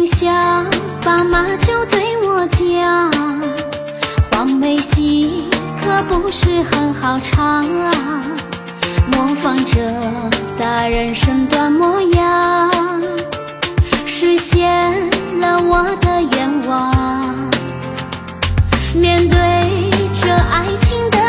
从小爸妈就对我讲黄梅戏可不是很好唱模仿着大人身段模样实现了我的愿望。面对着爱情的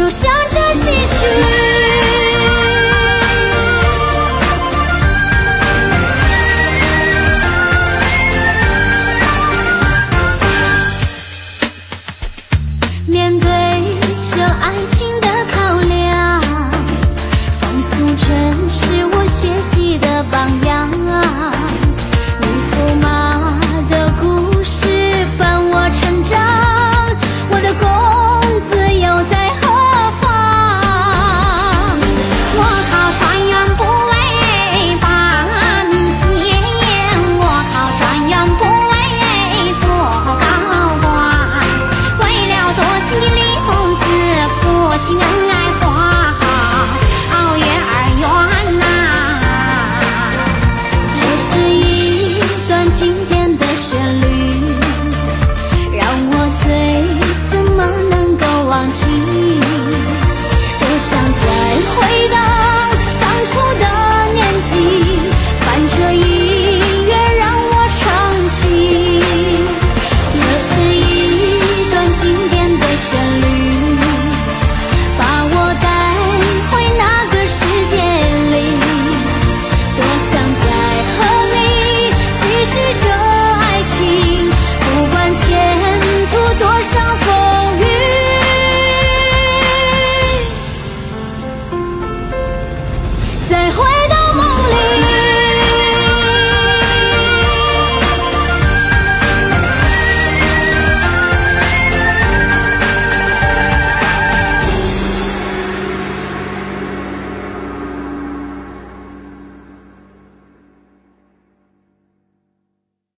就像这戏曲。